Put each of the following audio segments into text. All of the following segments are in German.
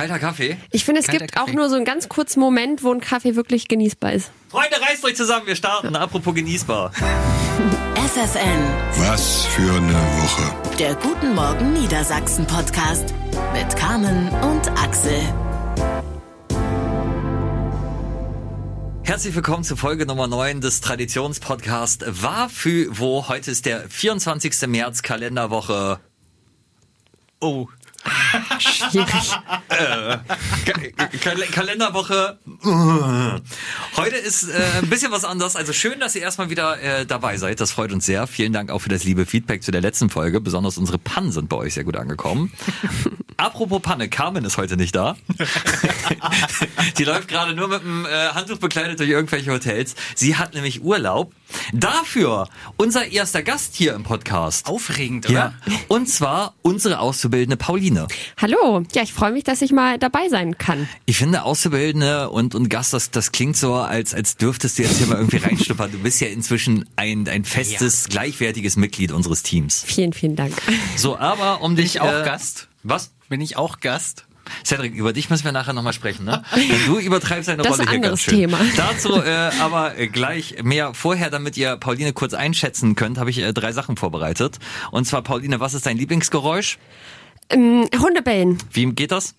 Kalter Kaffee. Ich finde, es Kalter gibt Kaffee. auch nur so einen ganz kurzen Moment, wo ein Kaffee wirklich genießbar ist. Freunde, reißt euch zusammen, wir starten. Apropos genießbar. FFN, Was für eine Woche. der Guten Morgen Niedersachsen Podcast mit Carmen und Axel. Herzlich willkommen zu Folge Nummer 9 des Traditionspodcasts War für wo. Heute ist der 24. März, Kalenderwoche. Oh. Schwierig. Ka Kal Kalenderwoche. Heute ist äh, ein bisschen was anders. Also schön, dass ihr erstmal wieder äh, dabei seid. Das freut uns sehr. Vielen Dank auch für das liebe Feedback zu der letzten Folge. Besonders unsere Pannen sind bei euch sehr gut angekommen. Apropos Panne, Carmen ist heute nicht da. Sie läuft gerade nur mit dem äh, Handtuch bekleidet durch irgendwelche Hotels. Sie hat nämlich Urlaub. Dafür unser erster Gast hier im Podcast. Aufregend, Ja, oder? und zwar unsere Auszubildende Pauline. Hallo. Ja, ich freue mich, dass ich mal dabei sein kann. Ich finde Auszubildende und, und Gast, das, das klingt so, als, als dürftest du jetzt hier mal irgendwie reinschnuppern. Du bist ja inzwischen ein, ein festes, gleichwertiges Mitglied unseres Teams. Vielen, vielen Dank. So, aber um Bin dich... ich auch äh, Gast? Was? Bin ich auch Gast? Cedric, über dich müssen wir nachher nochmal sprechen, ne? Du übertreibst deine Das ist Rolle ein hier ganz anderes schön. Thema. Dazu äh, aber gleich mehr vorher, damit ihr Pauline kurz einschätzen könnt, habe ich äh, drei Sachen vorbereitet. Und zwar, Pauline, was ist dein Lieblingsgeräusch? Ähm, Hundebellen. Wie geht das?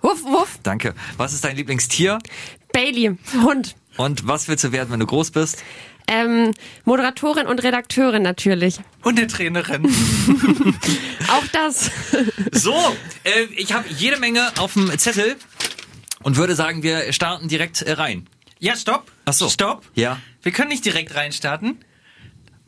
Wuff, wuff. Danke. Was ist dein Lieblingstier? Bailey. Hund. Und was willst du werden, wenn du groß bist? Ähm, Moderatorin und Redakteurin natürlich. Und eine Trainerin. Auch das. So, äh, ich habe jede Menge auf dem Zettel und würde sagen, wir starten direkt äh, rein. ja, stopp. Ach so. Stopp. Ja. Wir können nicht direkt reinstarten,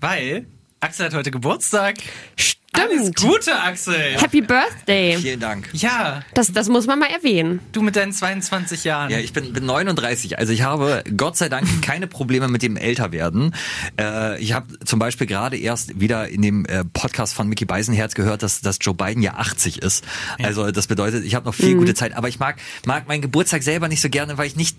weil Axel hat heute Geburtstag. Alles Stimmt. Gute, Axel. Happy Birthday. Vielen Dank. Ja, Das, das muss man mal erwähnen. du mit deinen 22 Jahren. Ja, ich bin, bin 39, also ich habe Gott sei Dank keine Probleme mit dem Älterwerden. Äh, ich habe zum Beispiel gerade erst wieder in dem äh, Podcast von Mickey Beisenherz gehört, dass, dass Joe Biden ja 80 ist. Also das bedeutet, ich habe noch viel gute Zeit. Aber ich mag, mag meinen Geburtstag selber nicht so gerne, weil ich nicht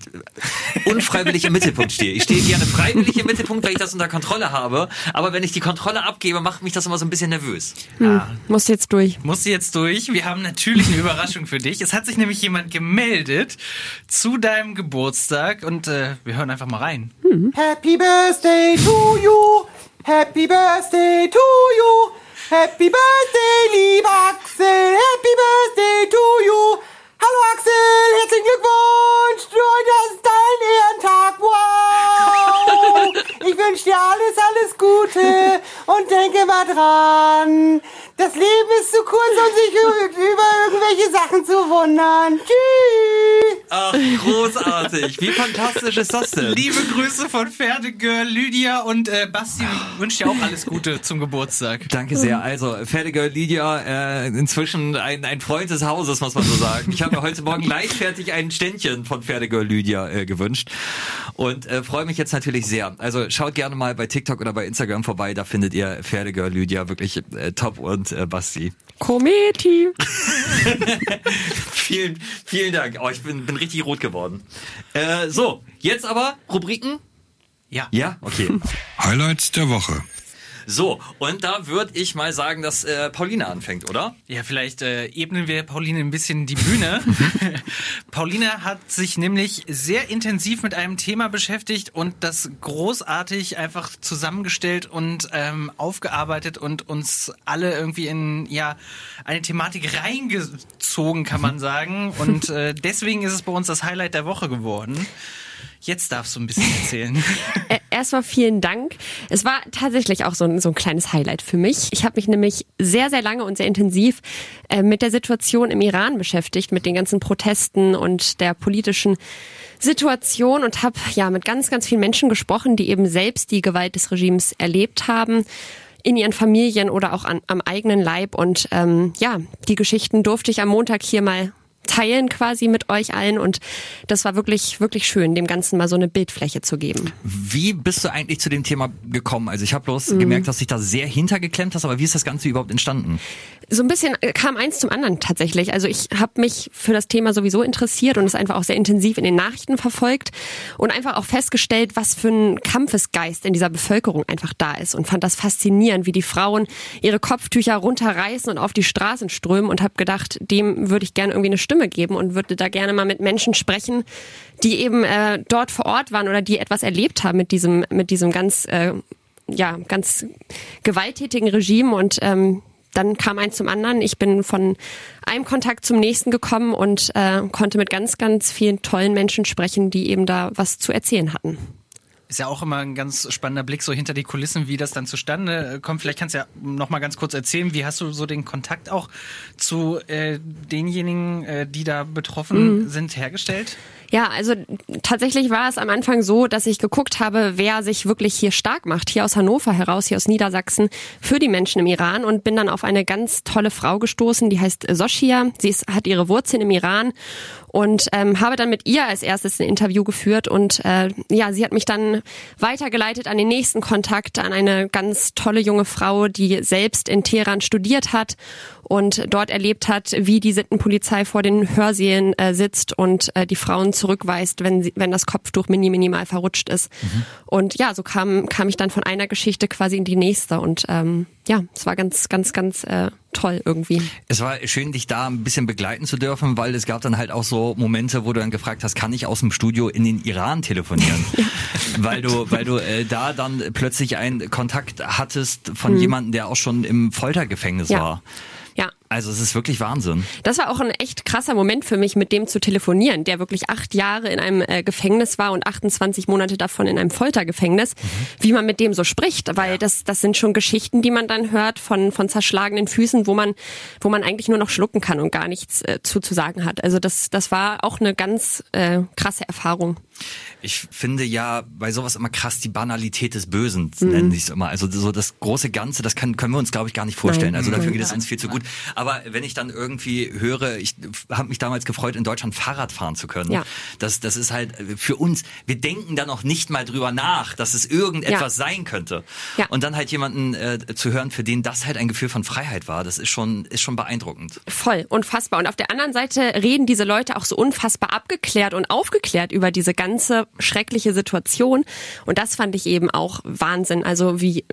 unfreiwillig im Mittelpunkt stehe. Ich stehe gerne freiwillig im Mittelpunkt, weil ich das unter Kontrolle habe. Aber wenn ich die Kontrolle abgebe, macht mich das immer so ein bisschen nervös. Ah, Muss jetzt durch. Musst du jetzt durch. Wir haben natürlich eine Überraschung für dich. Es hat sich nämlich jemand gemeldet zu deinem Geburtstag und äh, wir hören einfach mal rein. Happy birthday to you. Happy birthday to you. Happy birthday, lieber Axel. Happy birthday to you. Hallo Axel, herzlichen Glückwunsch. Heute ist dein Ehrentag. Wow. Ich wünsche dir alles, alles Gute. Und denke mal dran. Das Leben ist zu kurz, um sich über irgendwelche Sachen zu wundern. Tschüss. Ach, großartig. Wie fantastisch ist das denn? Liebe Grüße von Pferdegirl, Lydia und äh, Basti. Ich wünsche dir auch alles Gute zum Geburtstag. Danke sehr. Also, fertige Lydia, äh, inzwischen ein, ein Freund des Hauses, muss man so sagen. Ich habe mir heute Morgen leichtfertig ein Ständchen von Pferdegirl Lydia äh, gewünscht und äh, freue mich jetzt natürlich sehr. Also schaut gerne mal bei TikTok oder bei Instagram vorbei, da findet ihr Pferdegirl Lydia wirklich äh, top und äh, Basti. Kometi. Vielen, vielen Dank. Oh, ich bin, bin richtig rot geworden. Äh, so, jetzt aber Rubriken. Ja. Ja, okay. Highlights der Woche. So, und da würde ich mal sagen, dass äh, Pauline anfängt, oder? Ja, vielleicht äh, ebnen wir Pauline ein bisschen die Bühne. Pauline hat sich nämlich sehr intensiv mit einem Thema beschäftigt und das großartig einfach zusammengestellt und ähm, aufgearbeitet und uns alle irgendwie in ja eine Thematik reingezogen, kann man sagen. Und äh, deswegen ist es bei uns das Highlight der Woche geworden. Jetzt darfst du ein bisschen erzählen. Äh, Erstmal vielen Dank. Es war tatsächlich auch so ein, so ein kleines Highlight für mich. Ich habe mich nämlich sehr, sehr lange und sehr intensiv äh, mit der Situation im Iran beschäftigt, mit den ganzen Protesten und der politischen Situation und habe ja mit ganz, ganz vielen Menschen gesprochen, die eben selbst die Gewalt des Regimes erlebt haben in ihren Familien oder auch an, am eigenen Leib. Und ähm, ja, die Geschichten durfte ich am Montag hier mal teilen quasi mit euch allen und das war wirklich wirklich schön, dem Ganzen mal so eine Bildfläche zu geben. Wie bist du eigentlich zu dem Thema gekommen? Also ich habe bloß Mhm. gemerkt, dass dich da sehr hintergeklemmt hast, aber wie ist das Ganze überhaupt entstanden? So ein bisschen äh, kam eins zum anderen tatsächlich. Also ich habe mich für das Thema sowieso interessiert und es einfach auch sehr intensiv in den Nachrichten verfolgt und einfach auch festgestellt, was für ein Kampfesgeist in dieser Bevölkerung einfach da ist und fand das faszinierend, wie die Frauen ihre Kopftücher runterreißen und auf die Straßen strömen und habe gedacht, dem würde ich gerne irgendwie eine Stimme Stimme geben und würde da gerne mal mit Menschen sprechen, die eben äh, dort vor Ort waren oder die etwas erlebt haben mit diesem, mit diesem ganz, äh, ja, ganz gewalttätigen Regime und ähm, dann kam eins zum anderen. Ich bin von einem Kontakt zum nächsten gekommen und äh, konnte mit ganz, ganz vielen tollen Menschen sprechen, die eben da was zu erzählen hatten. Ist ja auch immer ein ganz spannender Blick so hinter die Kulissen, wie das dann zustande kommt. Vielleicht kannst du ja noch mal ganz kurz erzählen, wie hast du so den Kontakt auch zu äh, denjenigen, äh, die da betroffen mhm. sind, hergestellt? Ja, also tatsächlich war es am Anfang so, dass ich geguckt habe, wer sich wirklich hier stark macht, hier aus Hannover heraus, hier aus Niedersachsen, für die Menschen im Iran und bin dann auf eine ganz tolle Frau gestoßen, die heißt Soshia. Sie ist, hat ihre Wurzeln im Iran und ähm, habe dann mit ihr als erstes ein Interview geführt und äh, ja, sie hat mich dann weitergeleitet an den nächsten Kontakt, an eine ganz tolle junge Frau, die selbst in Teheran studiert hat und dort erlebt hat, wie die Sittenpolizei vor den Hörsälen äh, sitzt und äh, die Frauen zurückweist, wenn sie, wenn das Kopftuch mini minimal verrutscht ist. Mhm. Und ja, so kam kam ich dann von einer Geschichte quasi in die nächste und ähm, ja, es war ganz ganz ganz äh, toll irgendwie. Es war schön, dich da ein bisschen begleiten zu dürfen, weil es gab dann halt auch so Momente, wo du dann gefragt hast, kann ich aus dem Studio in den Iran telefonieren? ja. Weil du, weil du äh, da dann plötzlich einen Kontakt hattest von mhm. jemandem, der auch schon im Foltergefängnis ja. war. Also es ist wirklich Wahnsinn. Das war auch ein echt krasser Moment für mich, mit dem zu telefonieren, der wirklich acht Jahre in einem äh, Gefängnis war und 28 Monate davon in einem Foltergefängnis, mhm. wie man mit dem so spricht, weil ja. das, das sind schon Geschichten, die man dann hört von, von zerschlagenen Füßen, wo man, wo man eigentlich nur noch schlucken kann und gar nichts äh, zu, zu sagen hat. Also das, das war auch eine ganz äh, krasse Erfahrung. Ich finde ja bei sowas immer krass die Banalität des Bösen, mhm. nennen sie es immer. Also so das große Ganze, das kann, können wir uns, glaube ich, gar nicht vorstellen. Nein. Also dafür geht es uns viel zu gut. Aber wenn ich dann irgendwie höre, ich habe mich damals gefreut, in Deutschland Fahrrad fahren zu können. Ja. Das, das ist halt für uns, wir denken da noch nicht mal drüber nach, dass es irgendetwas ja. sein könnte. Ja. Und dann halt jemanden äh, zu hören, für den das halt ein Gefühl von Freiheit war, das ist schon, ist schon beeindruckend. Voll, unfassbar. Und auf der anderen Seite reden diese Leute auch so unfassbar abgeklärt und aufgeklärt über diese ganze schreckliche Situation. Und das fand ich eben auch Wahnsinn. Also wie,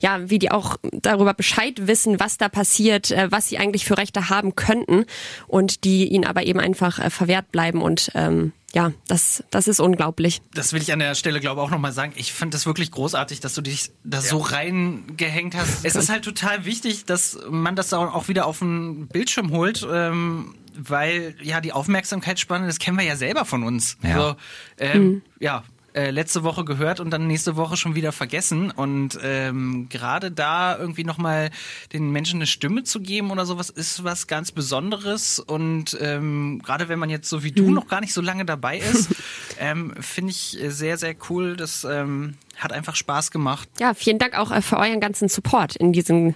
ja, wie die auch darüber Bescheid wissen, was da passiert, äh, was sie eigentlich für Rechte haben könnten und die ihnen aber eben einfach äh, verwehrt bleiben und ähm, ja, das, das ist unglaublich. Das will ich an der Stelle, glaube ich, auch nochmal sagen. Ich fand das wirklich großartig, dass du dich da so reingehängt hast. Es ist halt total wichtig, dass man das auch wieder auf den Bildschirm holt. Ähm, weil ja die Aufmerksamkeitsspanne, das kennen wir ja selber von uns. Ja, so, ähm, mhm. ja äh, letzte Woche gehört und dann nächste Woche schon wieder vergessen. Und ähm, gerade da irgendwie nochmal den Menschen eine Stimme zu geben oder sowas ist was ganz Besonderes. Und ähm, gerade wenn man jetzt so wie du mhm. noch gar nicht so lange dabei ist, ähm, finde ich sehr, sehr cool, dass ähm, hat einfach Spaß gemacht. Ja, vielen Dank auch äh, für euren ganzen Support in diesen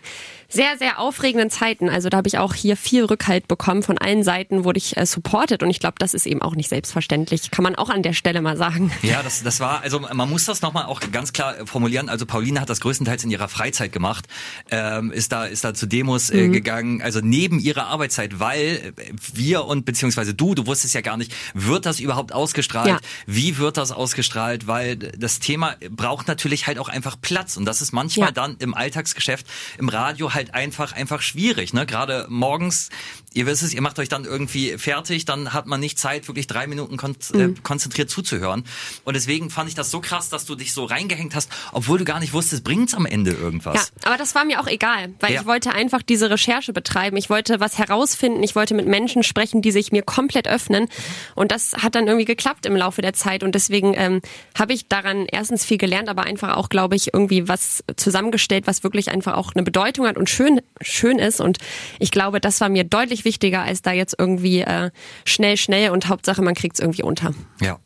sehr, sehr aufregenden Zeiten. Also da habe ich auch hier viel Rückhalt bekommen. Von allen Seiten wurde ich äh, supported und ich glaube, das ist eben auch nicht selbstverständlich. Kann man auch an der Stelle mal sagen. Ja, das, das war, also man muss das nochmal auch ganz klar formulieren. Also Pauline hat das größtenteils in ihrer Freizeit gemacht, ähm, ist da, ist da zu Demos äh, mhm. gegangen, also neben ihrer Arbeitszeit, weil wir und beziehungsweise du, du wusstest ja gar nicht, wird das überhaupt ausgestrahlt? Ja. Wie wird das ausgestrahlt? Weil das Thema braucht natürlich halt auch einfach Platz und das ist manchmal ja. dann im Alltagsgeschäft, im Radio halt einfach einfach schwierig, ne? Gerade morgens, ihr wisst es, ihr macht euch dann irgendwie fertig, dann hat man nicht Zeit, wirklich drei Minuten kon äh, mhm. konzentriert zuzuhören. Und deswegen fand ich das so krass, dass du dich so reingehängt hast, obwohl du gar nicht wusstest, bringt's am Ende irgendwas. Ja, aber das war mir auch egal, weil ja. ich wollte einfach diese Recherche betreiben. Ich wollte was herausfinden. Ich wollte mit Menschen sprechen, die sich mir komplett öffnen. Und das hat dann irgendwie geklappt im Laufe der Zeit. Und deswegen ähm, habe ich daran erstens viel gelernt, aber einfach auch, glaube ich, irgendwie was zusammengestellt, was wirklich einfach auch eine Bedeutung hat und schön, schön ist. Und ich glaube, das war mir deutlich wichtiger, als da jetzt irgendwie äh, schnell, schnell und Hauptsache, man kriegt es irgendwie unter. Ja,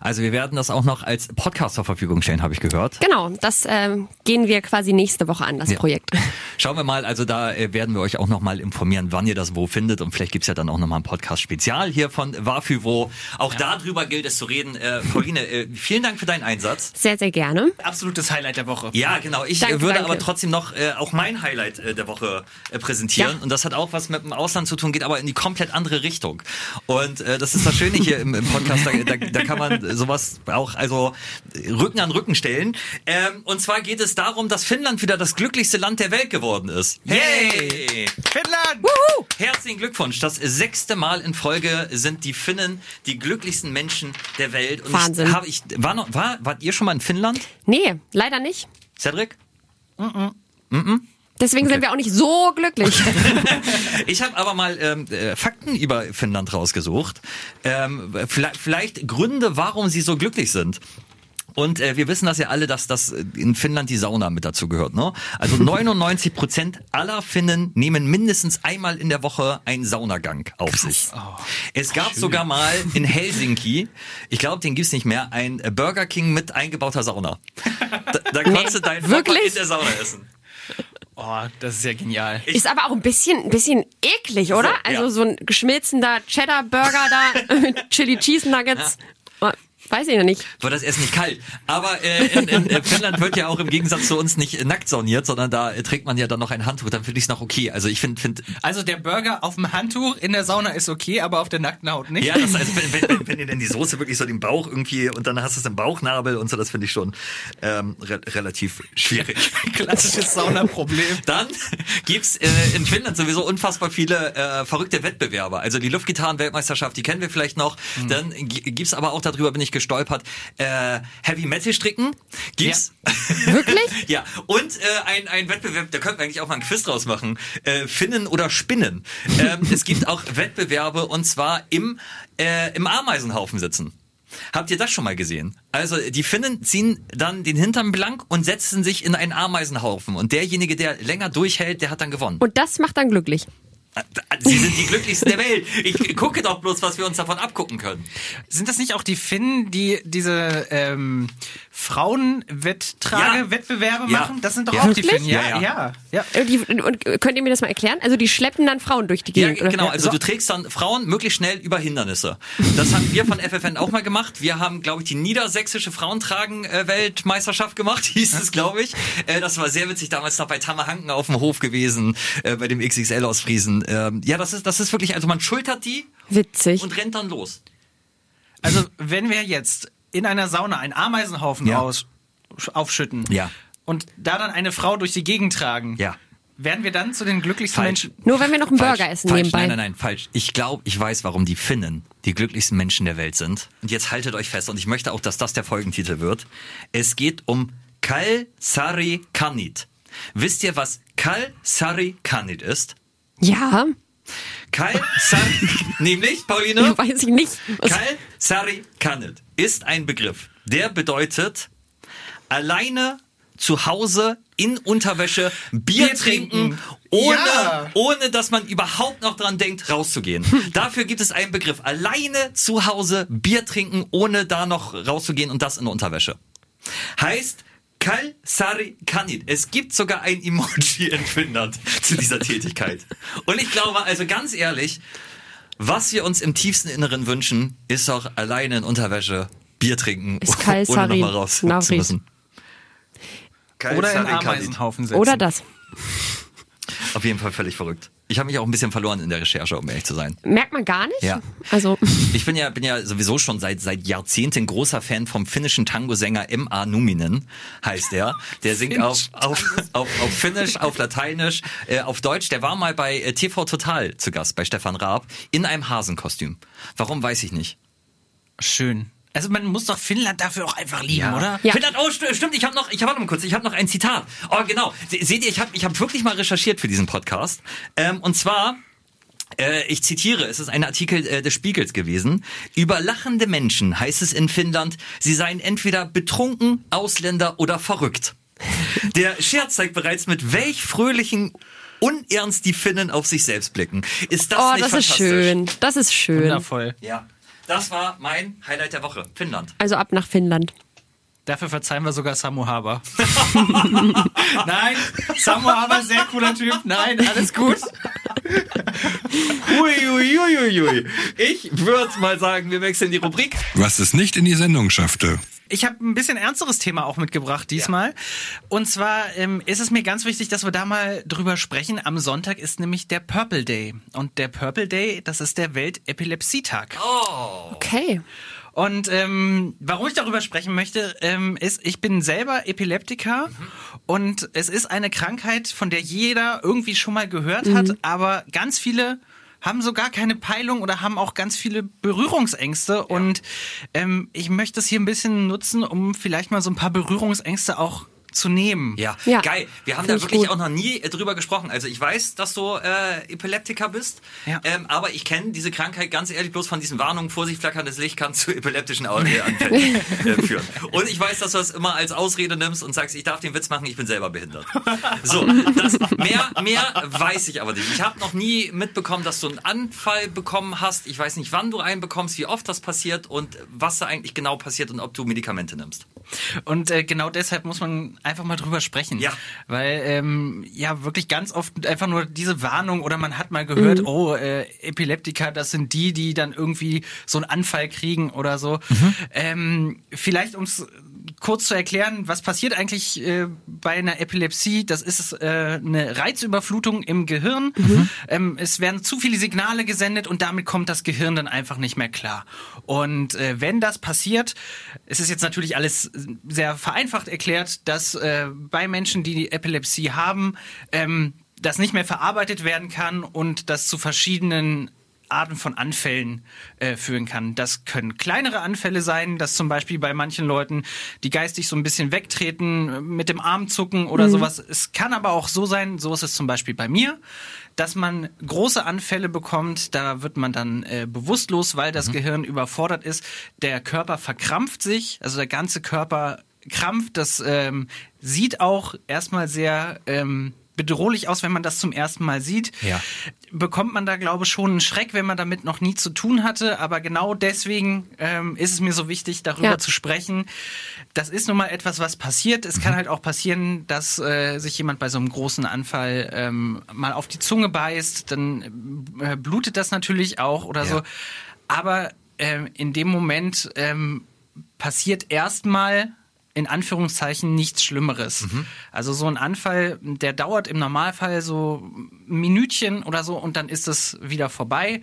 also wir werden das auch noch als Podcast zur Verfügung stellen, habe ich gehört. Genau, das äh, gehen wir quasi nächste Woche an, das ja. Projekt. Schauen wir mal, also da äh, werden wir euch auch nochmal informieren, wann ihr das wo findet und vielleicht gibt's ja dann auch nochmal ein Podcast-Spezial hier von Wafüwo. Auch ja. darüber gilt es zu reden. Äh, Pauline, äh, vielen Dank für deinen Einsatz. Sehr, sehr gerne. Absolutes Highlight der Woche. Ja, genau. Ich Danke, äh, würde danke. aber trotzdem noch äh, auch mein Highlight äh, der Woche äh, präsentieren. Ja. Und das hat auch was mit dem Ausland zu tun, geht aber in die komplett andere Richtung. Und äh, das ist das Schöne hier im, im Podcast. Da, da, da kann man sowas auch also Rücken an Rücken stellen. Ähm, und zwar geht es darum, dass Finnland wieder das glücklichste Land der Welt geworden ist. Hey! Finnland! Herzlichen Glückwunsch. Das sechste Mal in Folge sind die Finnen die glücklichsten Menschen der Welt. Und Wahnsinn. Ich, hab, ich, war noch, war, wart ihr schon mal in Finnland? Nee, leider nicht. Cedric? Deswegen sind wir auch nicht so glücklich. Ich habe aber mal ähm, äh, Fakten über Finnland rausgesucht. Ähm, vielleicht, vielleicht Gründe, warum sie so glücklich sind. Und äh, wir wissen das ja alle, dass das in Finnland die Sauna mit dazu gehört. Ne? Also 99 Prozent aller Finnen nehmen mindestens einmal in der Woche einen Saunagang auf sich. es gab sogar mal in Helsinki, ich glaube, den gibt's nicht mehr, ein Burger King mit eingebauter Sauna. Da, da konntest du dein Papa wirklich? in der Sauna essen. Oh, das ist ja genial. Ist aber auch ein bisschen, ein bisschen eklig, oder? So, ja. also so ein geschmilzender Cheddar-Burger da mit Chili Cheese Nuggets. Oh, Weiß ich noch nicht. wird das Essen nicht kalt. Aber äh, in, in Finnland wird ja auch im Gegensatz zu uns nicht nackt sauniert, sondern da trägt man ja dann noch ein Handtuch. Dann finde ich es noch okay. Also ich finde, find, Also der Burger auf dem Handtuch in der Sauna ist okay, aber auf der nackten Haut nicht. ja, das, also, wenn, wenn, wenn, wenn dir denn die Soße wirklich so den Bauch irgendwie und dann hast du es im Bauchnabel und so, das finde ich schon ähm, re relativ schwierig. Klassisches Saunaproblem. Dann gibt's äh, in Finnland sowieso unfassbar viele äh, verrückte Wettbewerbe. Also die Luftgitarren-Weltmeisterschaft, die kennen wir vielleicht noch. Dann g- gibt's aber auch, darüber bin ich gestolpert, äh, Heavy Metal stricken. Gibt's. Wirklich? ja, und äh, ein, ein Wettbewerb, da könnten wir eigentlich auch mal ein Quiz draus machen. Äh, Finnen oder Spinnen. Ähm, es gibt auch Wettbewerbe und zwar im, äh, im Ameisenhaufen sitzen. Habt ihr das schon mal gesehen? Also die Finnen ziehen dann den Hintern blank und setzen sich in einen Ameisenhaufen. Und derjenige, der länger durchhält, der hat dann gewonnen. Und das macht dann glücklich. Sie sind die glücklichsten der Welt. Ich gucke doch bloß, was wir uns davon abgucken können. Sind das nicht auch die Finnen, die diese ähm, Frauenwetttrage-Wettbewerbe Ja. machen? Das sind doch Ja. auch die Wirklich? Finnen, ja, Ja, ja. ja. ja. Und, die, und könnt ihr mir das mal erklären? Also die schleppen dann Frauen durch die Ja, Gegend. oder? genau. Also So. du trägst dann Frauen möglichst schnell über Hindernisse. Das haben wir von FFN auch mal gemacht. Wir haben, glaube ich, die niedersächsische Frauentragen-Weltmeisterschaft gemacht, hieß es, glaube ich. Äh, Das war sehr witzig, damals noch bei Tammerhanken auf dem Hof gewesen, äh, bei dem XXL aus Friesen. Ähm, Ja, das ist, das ist wirklich, also man schultert die Witzig. und rennt dann los. Also wenn wir jetzt in einer Sauna einen Ameisenhaufen Ja. aus, aufschütten Ja. und da dann eine Frau durch die Gegend tragen, Ja. werden wir dann zu den glücklichsten Falsch. Menschen? Nur wenn wir noch einen Falsch, Burger essen falsch. nebenbei. Nein, nein, nein, falsch. Ich glaube, ich weiß, warum die Finnen die glücklichsten Menschen der Welt sind. Und jetzt haltet euch fest, und ich möchte auch, dass das der Folgentitel wird. Es geht um Kalsari Kanit. Wisst ihr, was Kalsari Kanit ist? Ja, Kalsari, nämlich, Pauline? weiß ich nicht. Was- Kalsari Kanit ist ein Begriff, der bedeutet alleine zu Hause in Unterwäsche Bier, Bier trinken, trinken. ohne, Ja. ohne dass man überhaupt noch dran denkt, rauszugehen. Dafür gibt es einen Begriff. Alleine zu Hause Bier trinken, ohne da noch rauszugehen und das in Unterwäsche. Heißt Kalsari Kanit. Es gibt sogar ein Emoji in Finnland zu dieser Tätigkeit. Und ich glaube, also ganz ehrlich, was wir uns im tiefsten Inneren wünschen, ist doch alleine in Unterwäsche Bier trinken, Ist ohne nochmal raus zu Navris. müssen. Oder in. Ameisenhaufen setzen. Oder das. Auf jeden Fall völlig verrückt. Ich habe mich auch ein bisschen verloren in der Recherche, um ehrlich zu sein. Merkt man gar nicht? Ja. Also, Ich bin ja, bin ja sowieso schon seit, seit Jahrzehnten großer Fan vom finnischen Tango-Sänger M.A. Numinen, heißt er. Der singt auf, auf, auf, auf Finnisch, auf Lateinisch, äh, auf Deutsch. Der war mal bei äh, TV Total zu Gast, bei Stefan Raab, in einem Hasenkostüm. Warum, weiß ich nicht. Schön. Also man muss doch Finnland dafür auch einfach lieben, oder? Ja. Finnland, oh, st stimmt, ich habe noch, ich habe noch mal kurz, ich habe noch ein Zitat. Oh, genau. Se seht ihr, ich habe ich hab wirklich mal recherchiert für diesen Podcast. Ähm, und zwar, äh, ich zitiere, es ist ein Artikel äh, des Spiegels gewesen. Über lachende Menschen heißt es in Finnland, sie seien entweder betrunken, Ausländer oder verrückt. Der Scherz zeigt bereits, mit welch fröhlichen Unernst die Finnen auf sich selbst blicken. Ist das oh, nicht das ist fantastisch? schön. Das ist schön. Wundervoll. Ja. Das war mein Highlight der Woche. Finnland. Also ab nach Finnland. Dafür verzeihen wir sogar Samu Haber. Nein, Samu Haber, sehr cooler Typ. Nein, alles gut. ui, ui, ui, ui, ui. Ich würde mal sagen, wir wechseln die Rubrik. Was es nicht in die Sendung schaffte. Ich habe ein bisschen ernsteres Thema auch mitgebracht diesmal. Und zwar ähm, ist es mir ganz wichtig, dass wir da mal drüber sprechen. Am Sonntag ist nämlich der Purple Day. Und der Purple Day, das ist der Weltepilepsietag. Okay. Und ähm, warum ich darüber sprechen möchte, ähm, ist, ich bin selber Epileptiker und es ist eine Krankheit, von der jeder irgendwie schon mal gehört hat, aber ganz viele haben so gar keine Peilung oder haben auch ganz viele Berührungsängste. Und ähm, ich möchte es hier ein bisschen nutzen, um vielleicht mal so ein paar Berührungsängste auch zu nehmen. Ja, Ja. geil. Wir haben Find da ich wirklich gut. auch noch nie äh, drüber gesprochen. Also ich weiß, dass du äh, Epileptiker bist, Ja. ähm, aber ich kenne diese Krankheit ganz ehrlich bloß von diesen Warnungen, Vorsicht, flackerndes Licht kann zu epileptischen äh, Anfällen äh, führen. Und ich weiß, dass du das immer als Ausrede nimmst und sagst, ich darf den Witz machen, ich bin selber behindert. So, das, mehr, mehr weiß ich aber nicht. Ich habe noch nie mitbekommen, dass du einen Anfall bekommen hast. Ich weiß nicht, wann du einen bekommst, wie oft das passiert und was da eigentlich genau passiert und ob du Medikamente nimmst. Und äh, genau deshalb muss man einfach mal drüber sprechen. Ja. Weil ähm, ja wirklich ganz oft einfach nur diese Warnung oder man hat mal gehört, oh, äh, Epileptiker, das sind die, die dann irgendwie so einen Anfall kriegen oder so. Ähm, vielleicht ums kurz zu erklären, was passiert eigentlich äh, bei einer Epilepsie? Das ist äh, eine Reizüberflutung im Gehirn. Ähm, es werden zu viele Signale gesendet und damit kommt das Gehirn dann einfach nicht mehr klar. Und äh, wenn das passiert, es ist jetzt natürlich alles sehr vereinfacht erklärt, dass äh, bei Menschen, die die Epilepsie haben, ähm, das nicht mehr verarbeitet werden kann und das zu verschiedenen Arten von Anfällen äh, führen kann. Das können kleinere Anfälle sein, dass zum Beispiel bei manchen Leuten die geistig so ein bisschen wegtreten, mit dem Arm zucken oder sowas. Es kann aber auch so sein, so ist es zum Beispiel bei mir, dass man große Anfälle bekommt, da wird man dann äh, bewusstlos, weil das Gehirn überfordert ist. Der Körper verkrampft sich, also der ganze Körper krampft. Das ähm, sieht auch erstmal sehr ähm, bedrohlich aus, wenn man das zum ersten Mal sieht. Ja. Bekommt man da, glaube ich, schon einen Schreck, wenn man damit noch nie zu tun hatte. Aber genau deswegen ähm, ist es mir so wichtig, darüber Ja. zu sprechen. Das ist nun mal etwas, was passiert. Es Mhm. kann halt auch passieren, dass äh, sich jemand bei so einem großen Anfall ähm, mal auf die Zunge beißt. Dann äh, blutet das natürlich auch oder Ja. so. Aber ähm, in dem Moment ähm, passiert erstmal in Anführungszeichen nichts Schlimmeres. Also so ein Anfall, der dauert im Normalfall so ein Minütchen oder so und dann ist es wieder vorbei.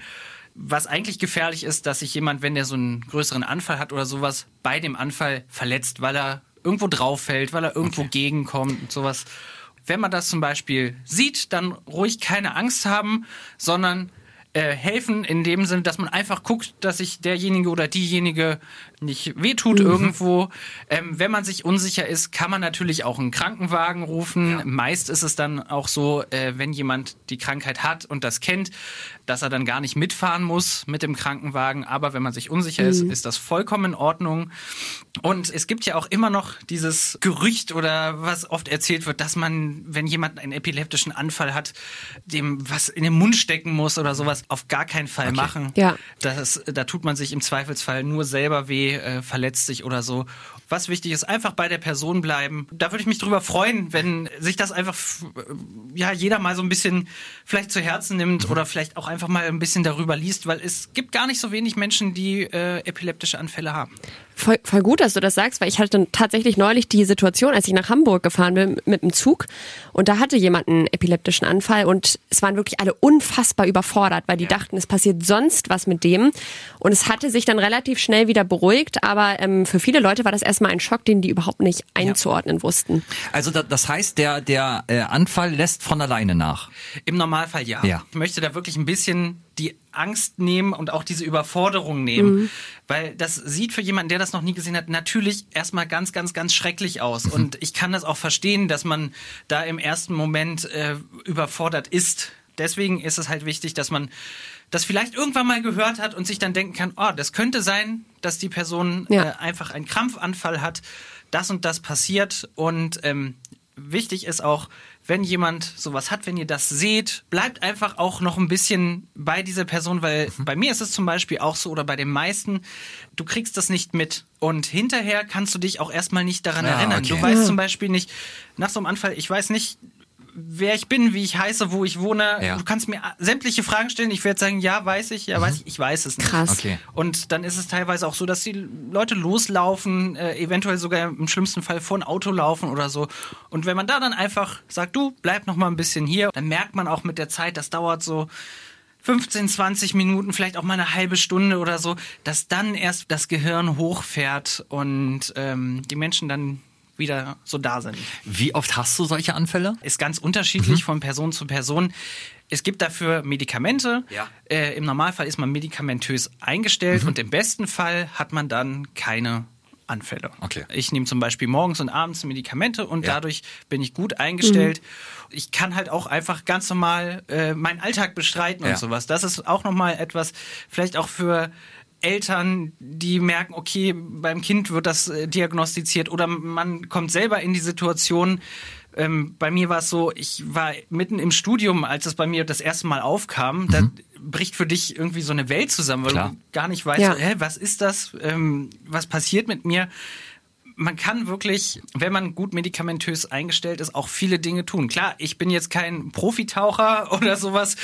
Was eigentlich gefährlich ist, dass sich jemand, wenn der so einen größeren Anfall hat oder sowas, bei dem Anfall verletzt, weil er irgendwo drauf fällt, weil er irgendwo gegenkommt und sowas. Wenn man das zum Beispiel sieht, dann ruhig keine Angst haben, sondern äh, helfen in dem Sinne, dass man einfach guckt, dass sich derjenige oder diejenige nicht wehtut irgendwo. Ähm, wenn man sich unsicher ist, kann man natürlich auch einen Krankenwagen rufen. Meist ist es dann auch so, äh, wenn jemand die Krankheit hat und das kennt, dass er dann gar nicht mitfahren muss mit dem Krankenwagen. Aber wenn man sich unsicher ist, ist das vollkommen in Ordnung. Und es gibt ja auch immer noch dieses Gerücht oder was oft erzählt wird, dass man, wenn jemand einen epileptischen Anfall hat, dem was in den Mund stecken muss oder sowas, auf gar keinen Fall machen. Ja. Das, da tut man sich im Zweifelsfall nur selber weh, äh, verletzt sich oder so. Was wichtig ist, einfach bei der Person bleiben. Da würde ich mich drüber freuen, wenn sich das einfach, ja, jeder mal so ein bisschen vielleicht zu Herzen nimmt oder vielleicht auch einfach mal ein bisschen darüber liest, weil es gibt gar nicht so wenig Menschen, die äh, epileptische Anfälle haben. Voll, voll gut, dass du das sagst, weil ich hatte tatsächlich neulich die Situation, als ich nach Hamburg gefahren bin mit dem Zug und da hatte jemand einen epileptischen Anfall und es waren wirklich alle unfassbar überfordert, weil die dachten, es passiert sonst was mit dem und es hatte sich dann relativ schnell wieder beruhigt, aber ähm, für viele Leute war das erstmal ein Schock, den die überhaupt nicht einzuordnen wussten. Also da, das heißt, der, der äh, Anfall lässt von alleine nach. Im Normalfall ja. Ja. Ich möchte da wirklich ein bisschen die Angst nehmen und auch diese Überforderung nehmen. Weil das sieht für jemanden, der das noch nie gesehen hat, natürlich erstmal ganz, ganz, ganz schrecklich aus. Und ich kann das auch verstehen, dass man da im ersten Moment äh, überfordert ist. Deswegen ist es halt wichtig, dass man das vielleicht irgendwann mal gehört hat und sich dann denken kann, oh, das könnte sein, dass die Person Ja. äh, einfach einen Krampfanfall hat, das und das passiert und ähm, wichtig ist auch, wenn jemand sowas hat, wenn ihr das seht, bleibt einfach auch noch ein bisschen bei dieser Person, weil bei mir ist es zum Beispiel auch so oder bei den meisten, du kriegst das nicht mit und hinterher kannst du dich auch erstmal nicht daran Ja, erinnern. okay. Du weißt zum Beispiel nicht, nach so einem Anfall, ich weiß nicht, wer ich bin, wie ich heiße, wo ich wohne. Ja. Du kannst mir sämtliche Fragen stellen. Ich werde sagen, ja, weiß ich, ja, weiß ich, ich weiß es nicht. Krass. Okay. Und dann ist es teilweise auch so, dass die Leute loslaufen, äh, eventuell sogar im schlimmsten Fall vor ein Auto laufen oder so. Und wenn man da dann einfach sagt, du, bleib noch mal ein bisschen hier, dann merkt man auch mit der Zeit, das dauert so 15, 20 Minuten, vielleicht auch mal eine halbe Stunde oder so, dass dann erst das Gehirn hochfährt und ähm, die Menschen dann wieder so da sind. Wie oft hast du solche Anfälle? Ist ganz unterschiedlich von Person zu Person. Es gibt dafür Medikamente. Ja. Äh, Im Normalfall ist man medikamentös eingestellt und im besten Fall hat man dann keine Anfälle. Okay. Ich nehme zum Beispiel morgens und abends Medikamente und Ja. dadurch bin ich gut eingestellt. Ich kann halt auch einfach ganz normal äh, meinen Alltag bestreiten Ja. und sowas. Das ist auch nochmal etwas, vielleicht auch für Eltern, die merken, okay, beim Kind wird das äh, diagnostiziert oder man kommt selber in die Situation. Ähm, bei mir war es so, ich war mitten im Studium, als es bei mir das erste Mal aufkam. Da bricht für dich irgendwie so eine Welt zusammen, weil Klar. du gar nicht weißt, Ja. hä, was ist das, ähm, was passiert mit mir. Man kann wirklich, wenn man gut medikamentös eingestellt ist, auch viele Dinge tun. Klar, ich bin jetzt kein Profitaucher oder sowas.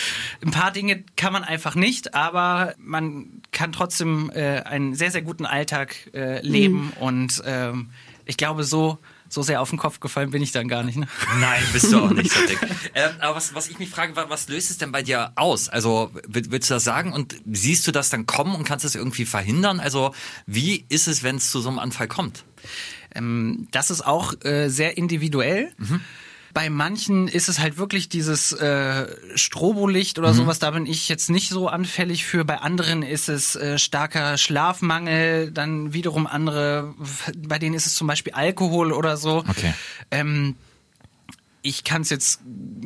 Ein paar Dinge kann man einfach nicht, aber man kann trotzdem äh, einen sehr, sehr guten Alltag äh, leben. Und ähm, ich glaube, so, so sehr auf den Kopf gefallen bin ich dann gar nicht. Ne? Nein, bist du auch nicht so dick. ähm, aber was, was ich mich frage, wa- was löst es denn bei dir aus? Also will- willst du das sagen und siehst du das dann kommen und kannst es irgendwie verhindern? Also wie ist es, wenn es zu so einem Anfall kommt? Ähm, das ist auch äh, sehr individuell. Bei manchen ist es halt wirklich dieses äh, Strobolicht oder sowas, da bin ich jetzt nicht so anfällig für. Bei anderen ist es äh, starker Schlafmangel, dann wiederum andere, bei denen ist es zum Beispiel Alkohol oder so. Okay. Ähm, ich kann es jetzt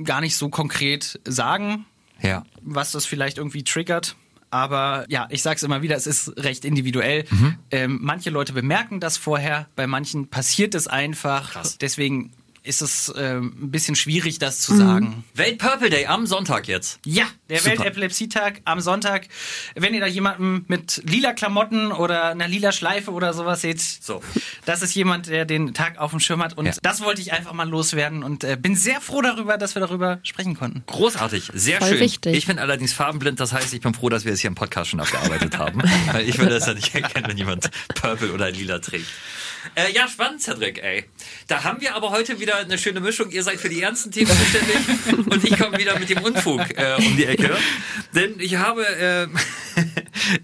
gar nicht so konkret sagen, Ja. was das vielleicht irgendwie triggert. Aber ja, ich sag's immer wieder, es ist recht individuell. Mhm. Ähm, manche Leute bemerken das vorher, bei manchen passiert es einfach. Krass. Deswegen ist es ähm, ein bisschen schwierig, das Mhm. zu sagen. Welt Purple Day am Sonntag jetzt. Ja, der. Weltepilepsietag am Sonntag. Wenn ihr da jemanden mit lila Klamotten oder einer lila Schleife oder sowas seht, So. das ist jemand, der den Tag auf dem Schirm hat. Und Ja. das wollte ich einfach mal loswerden und äh, bin sehr froh darüber, dass wir darüber sprechen konnten. Großartig, sehr Voll schön. wichtig. Ich bin allerdings farbenblind, das heißt, ich bin froh, dass wir es hier im Podcast schon abgearbeitet haben. Weil ich würde das ja nicht erkennen, wenn jemand Purple oder Lila trägt. Äh, ja, spannend, Cedric, ey. Da haben wir aber heute wieder eine schöne Mischung. Ihr seid für die ernsten Themen zuständig und ich komme wieder mit dem Unfug äh, um die Ecke. Denn ich habe äh,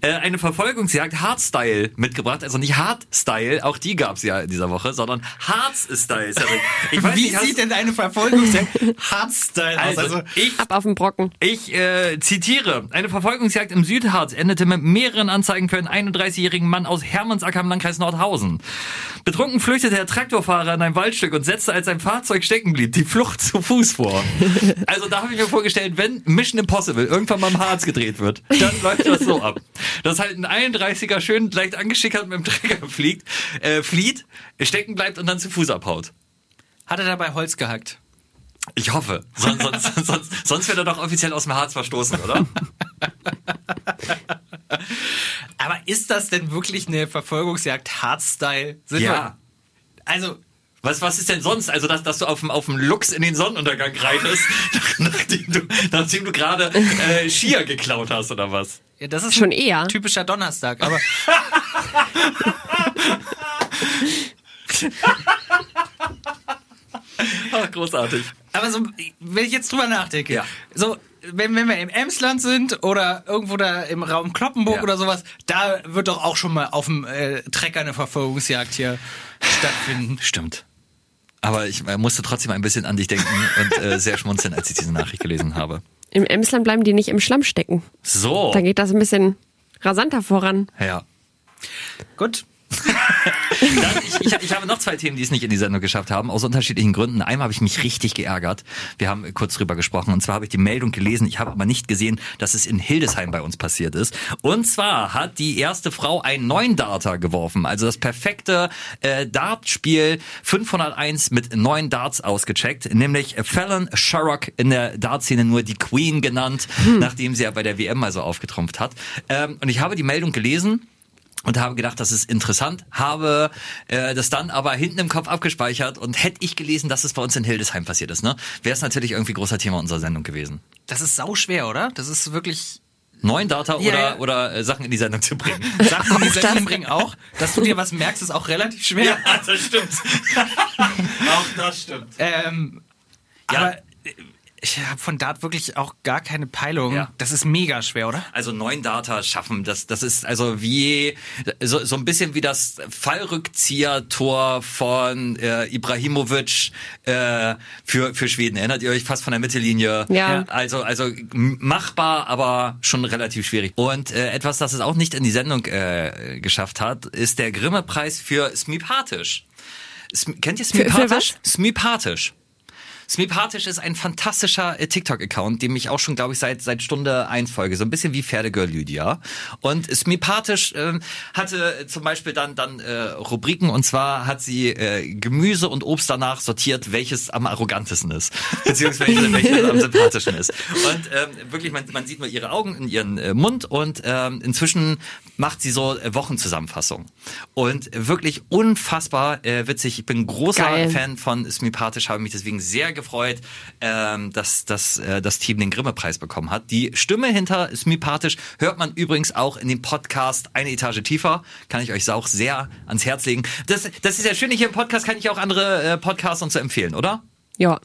äh, eine Verfolgungsjagd Hardstyle mitgebracht. Also nicht Hardstyle, auch die gab's ja in dieser Woche, sondern Hardstyle, Cedric. Ich weiß Wie nicht, sieht denn deine Verfolgungsjagd Hardstyle aus? also, ich Ab auf den Brocken. ich äh, zitiere. Eine Verfolgungsjagd im Südharz endete mit mehreren Anzeigen für einen 31-jährigen Mann aus Hermannsacker im Landkreis Nordhausen. Betrunken flüchtete der Traktorfahrer in ein Waldstück und setzte, als sein Fahrzeug stecken blieb, die Flucht zu Fuß vor. Also da habe ich mir vorgestellt, wenn Mission Impossible irgendwann mal im Harz gedreht wird, dann läuft das so ab. Dass halt ein 31er schön leicht angeschickert mit dem Trecker fliegt, äh, flieht, stecken bleibt und dann zu Fuß abhaut. Hat er dabei Holz gehackt? Ich hoffe. Sonst, sonst, sonst, sonst wird er doch offiziell aus dem Harz verstoßen, oder? Aber ist das denn wirklich eine Verfolgungsjagd Hardstyle? Sind Ja. wir- Also, Was, was ist denn sonst? Also, dass, dass du auf dem, auf dem Lux in den Sonnenuntergang reitest, nach, nachdem du, nachdem du gerade äh, Skier geklaut hast, oder was? ja, das ist Schon ein eher. typischer Donnerstag. Aber Ach, großartig. Aber so, wenn ich jetzt drüber nachdenke, Ja. so, wenn, wenn wir im Emsland sind oder irgendwo da im Raum Kloppenburg Ja. oder sowas, da wird doch auch schon mal auf dem äh, Trecker eine Verfolgungsjagd hier stattfinden. Stimmt. Aber ich äh, musste trotzdem ein bisschen an dich denken und äh, sehr schmunzeln, als ich diese Nachricht gelesen habe. Im Emsland bleiben die nicht im Schlamm stecken. So. Da geht das ein bisschen rasanter voran. Ja. Gut. Dann, ich, ich, ich habe noch zwei Themen, die es nicht in die Sendung geschafft haben, aus unterschiedlichen Gründen. Einmal habe ich mich richtig geärgert. Wir haben kurz drüber gesprochen. Und zwar habe ich die Meldung gelesen. Ich habe aber nicht gesehen, dass es in Hildesheim bei uns passiert ist. Und zwar hat die erste Frau einen neuen Darter geworfen. Also das perfekte äh, Dartspiel 501 mit neun Darts ausgecheckt. Nämlich Fallon Sherrock in der Dartszene nur die Queen genannt, nachdem sie ja bei der WM mal so aufgetrumpft hat. Ähm, und ich habe die Meldung gelesen und habe gedacht, das ist interessant, habe äh, das dann aber hinten im Kopf abgespeichert und hätte ich gelesen, dass es bei uns in Hildesheim passiert ist, ne, wäre es natürlich irgendwie großer Thema unserer Sendung gewesen. Das ist sau schwer, oder? Das ist wirklich Neuen Data Ja, oder, ja. oder äh, Sachen in die Sendung zu bringen. Sachen, die Sendung bringen auch. Dass du dir was merkst, ist auch relativ schwer. das stimmt. Auch das stimmt. Ähm, Ja. Aber äh, ich habe von Dart wirklich auch gar keine Peilung. Ja. Das ist mega schwer, oder? Also neun Data schaffen, das, das ist also wie so, so ein bisschen wie das Fallrückzieher-Tor von äh, Ibrahimovic äh, für, für Schweden. Erinnert ihr euch fast von der Mittellinie? Ja. Also, also machbar, aber schon relativ schwierig. Und äh, etwas, das es auch nicht in die Sendung äh, geschafft hat, ist der Grimme-Preis für Smipatisch. Sm kennt ihr Für- für Smipatisch? was? Smipatisch. Smipatisch ist ein fantastischer äh, TikTok-Account, dem ich auch schon, glaube ich, seit seit Stunde eins folge. So ein bisschen wie Pferdegirl Lydia. Und Smipatisch ähm, hatte zum Beispiel dann dann äh, Rubriken und zwar hat sie äh, Gemüse und Obst danach sortiert, welches am arrogantesten ist, beziehungsweise welches am sympathischen ist. Und ähm, wirklich, man, man sieht nur ihre Augen in ihren äh, Mund und ähm, inzwischen macht sie so äh, Wochenzusammenfassung. Und wirklich unfassbar äh, witzig. Ich bin großer Geil. Fan von Smipatisch, habe mich deswegen sehr gefreut, ähm, dass, dass äh, das Team den Grimme-Preis bekommen hat. Die Stimme hinter Smipatisch hört man übrigens auch in dem Podcast Eine Etage tiefer. Kann ich euch auch sehr ans Herz legen. Das, das ist ja schön, hier im Podcast kann ich auch andere äh, Podcasts und so empfehlen, oder? Ja.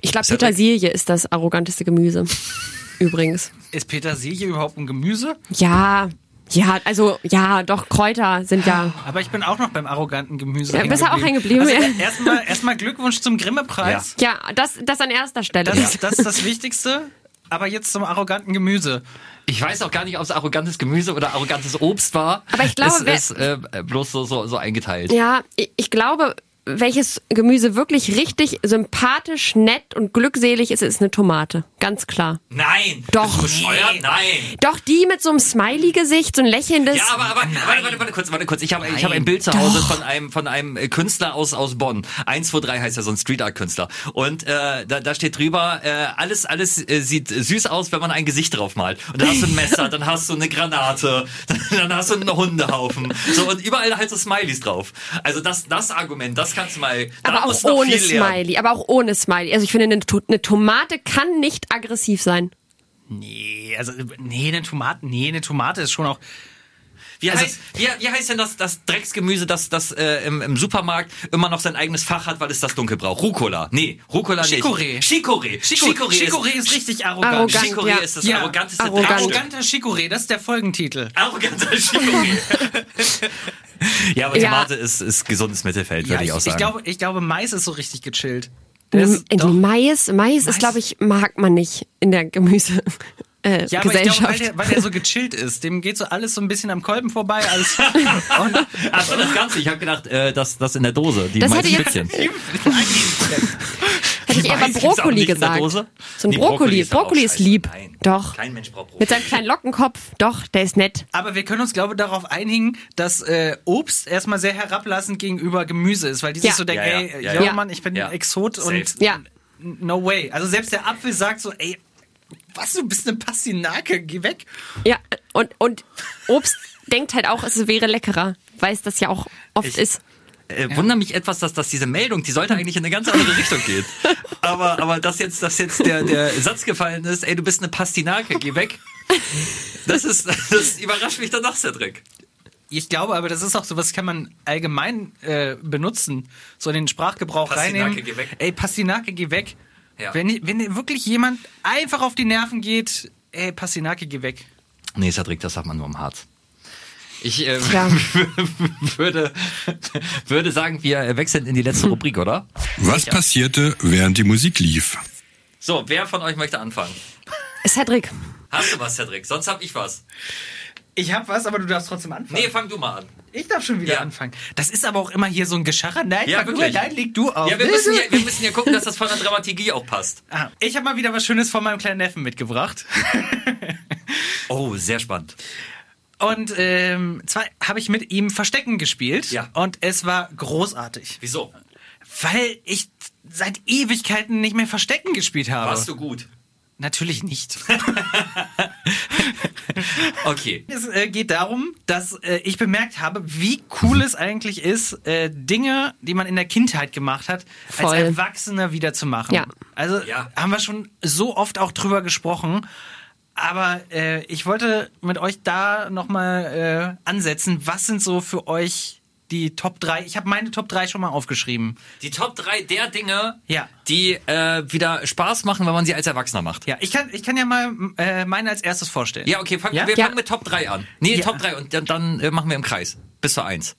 Ich glaube, Petersilie ist das arroganteste Gemüse. Übrigens. Ist Petersilie überhaupt ein Gemüse? Ja. Ja, also, ja, doch, Kräuter sind ja. Aber ich bin auch noch beim arroganten Gemüse. Ja, bist du auch hängen geblieben, Also, ja. erstmal erstmal Glückwunsch zum Grimme-Preis. Ja, das, das an erster Stelle. Das, das ist das Wichtigste. Aber jetzt zum arroganten Gemüse. Ich weiß auch gar nicht, ob es arrogantes Gemüse oder arrogantes Obst war. Aber ich glaube, es ist äh, bloß so, so, so eingeteilt. Ja, ich ich glaube, welches Gemüse wirklich richtig sympathisch, nett und glückselig ist, ist eine Tomate. Ganz klar. Nein! Doch. Bist? Nee. Nein! Doch die mit so einem Smiley-Gesicht, so ein lächelndes. Ja, aber, aber warte, warte, warte kurz, warte kurz. Ich habe ich habe ein Bild zu Hause von einem von einem äh, Künstler aus aus Bonn. 123 heißt er, so ein Street Art Künstler. Und äh, da, da steht drüber, äh, alles alles äh, sieht süß aus, wenn man ein Gesicht drauf malt. Und dann hast du ein Messer, dann hast du eine Granate, dann hast du einen Hundehaufen. So und überall halt so Smileys drauf. Also das das Argument, das kannst du mal aber auch ohne lernen. Smiley. Aber auch ohne Smiley. Also ich finde, eine, eine Tomate kann nicht aggressiv sein. Nee, also, nee, eine Tomate, nee, eine Tomate ist schon auch, Wie, Also- heißt, wie, wie heißt denn das, das Drecksgemüse, das, das äh, im, im Supermarkt immer noch sein eigenes Fach hat, weil es das dunkel braucht? Rucola. Nee, Rucola nicht. Chicorée. Chicorée. Chicorée, Chicorée ist, ist, richtig arrogant. Arrogant. Chicorée ja. ist das Ja, arroganteste arrogant. Arroganter Chicorée, das ist der Folgentitel. Arroganter Chicorée. ja, aber Ja. Tomate ist, ist gesundes Mittelfeld, würde ich, ich, auch sagen. ich, glaube, ich glaube, Mais ist so richtig gechillt. Der In ist doch- die Mais, Mais ist, Mais. glaube ich, mag man nicht in der Gemüse. Äh, ja, aber ich glaube, weil der, weil der so gechillt ist. Dem geht so alles so ein bisschen am Kolben vorbei. Alles. Und Achso, das Ganze. Ich habe gedacht, äh, das, das in der Dose, die Das meisten hätte jetzt-. Hätte ich eher mal Brokkoli gesagt. So ein Nee, Brokkoli. ist doch auch Brokkoli ist lieb. Nein. Doch. Kein Mensch braucht Brokkoli. Mit seinem kleinen Lockenkopf. Doch, der ist nett. Aber wir können uns, glaube ich, darauf einigen, dass äh, Obst erstmal sehr herablassend gegenüber Gemüse ist, weil die Ja. sich so denken, Ja, ja, ey, ja, ja. Mann, ich bin Ja. ein Exot Safe. und Ja. no way. Also selbst der Apfel sagt so, ey, was, du bist eine Pastinake, geh weg. Ja, und, und Obst denkt halt auch, es wäre leckerer. Weiß das ja auch oft Ich- ist. Äh, wundere mich etwas, dass, dass diese Meldung, die sollte eigentlich in eine ganz andere Richtung gehen. Aber, aber dass jetzt, dass jetzt der, der Satz gefallen ist, ey, du bist eine Pastinake, geh weg. Das ist, das überrascht mich dann doch, Cedric. Ich glaube aber, das ist auch so, was kann man allgemein äh, benutzen, so in den Sprachgebrauch Pastinake, reinnehmen. geh weg. Ey, Pastinake, geh weg. Ja. Wenn, wenn wirklich jemand einfach auf die Nerven geht, ey, Pastinake, geh weg. Nee, Cedric, das sagt man nur im Harz. Ich äh, Ja. würde, würde sagen, wir wechseln in die letzte Rubrik, oder? Was passierte, während die Musik lief? So, wer von euch möchte anfangen? Cedric. Hast du was, Cedric? Sonst hab ich was. Ich hab was, aber du darfst trotzdem anfangen. Nee, fang du mal an. Ich darf schon wieder Ja. anfangen. Das ist aber auch immer hier so ein Gescharrer. Nein, Ja, fang du, wirklich. nein, leg du auf. Ja, wir müssen ja, wir müssen ja gucken, dass das von der Dramaturgie auch passt. Ah, ich habe mal wieder was Schönes von meinem kleinen Neffen mitgebracht. Oh, sehr spannend. Und ähm, zwar habe ich mit ihm Verstecken gespielt. Ja. Und es war großartig. Wieso? Weil ich seit Ewigkeiten nicht mehr Verstecken gespielt habe. Warst du gut? Natürlich nicht. Okay. Es äh, geht darum, dass äh, ich bemerkt habe, wie cool es eigentlich ist, äh, Dinge, die man in der Kindheit gemacht hat, Voll. als Erwachsener wieder zu machen. Ja. Also Ja. haben wir schon so oft auch drüber gesprochen. Aber äh, ich wollte mit euch da nochmal äh, ansetzen. Was sind so für euch die Top 3? Ich habe meine Top 3 schon mal aufgeschrieben. Die Top 3 der Dinge, Ja. die äh, wieder Spaß machen, wenn man sie als Erwachsener macht. Ja, ich kann, ich kann ja mal äh, meine als erstes vorstellen. Ja, okay, fang, Ja? wir Ja. fangen mit Top 3 an. Nee, Ja. Top 3 und dann, dann äh, machen wir im Kreis. Bis zur 1.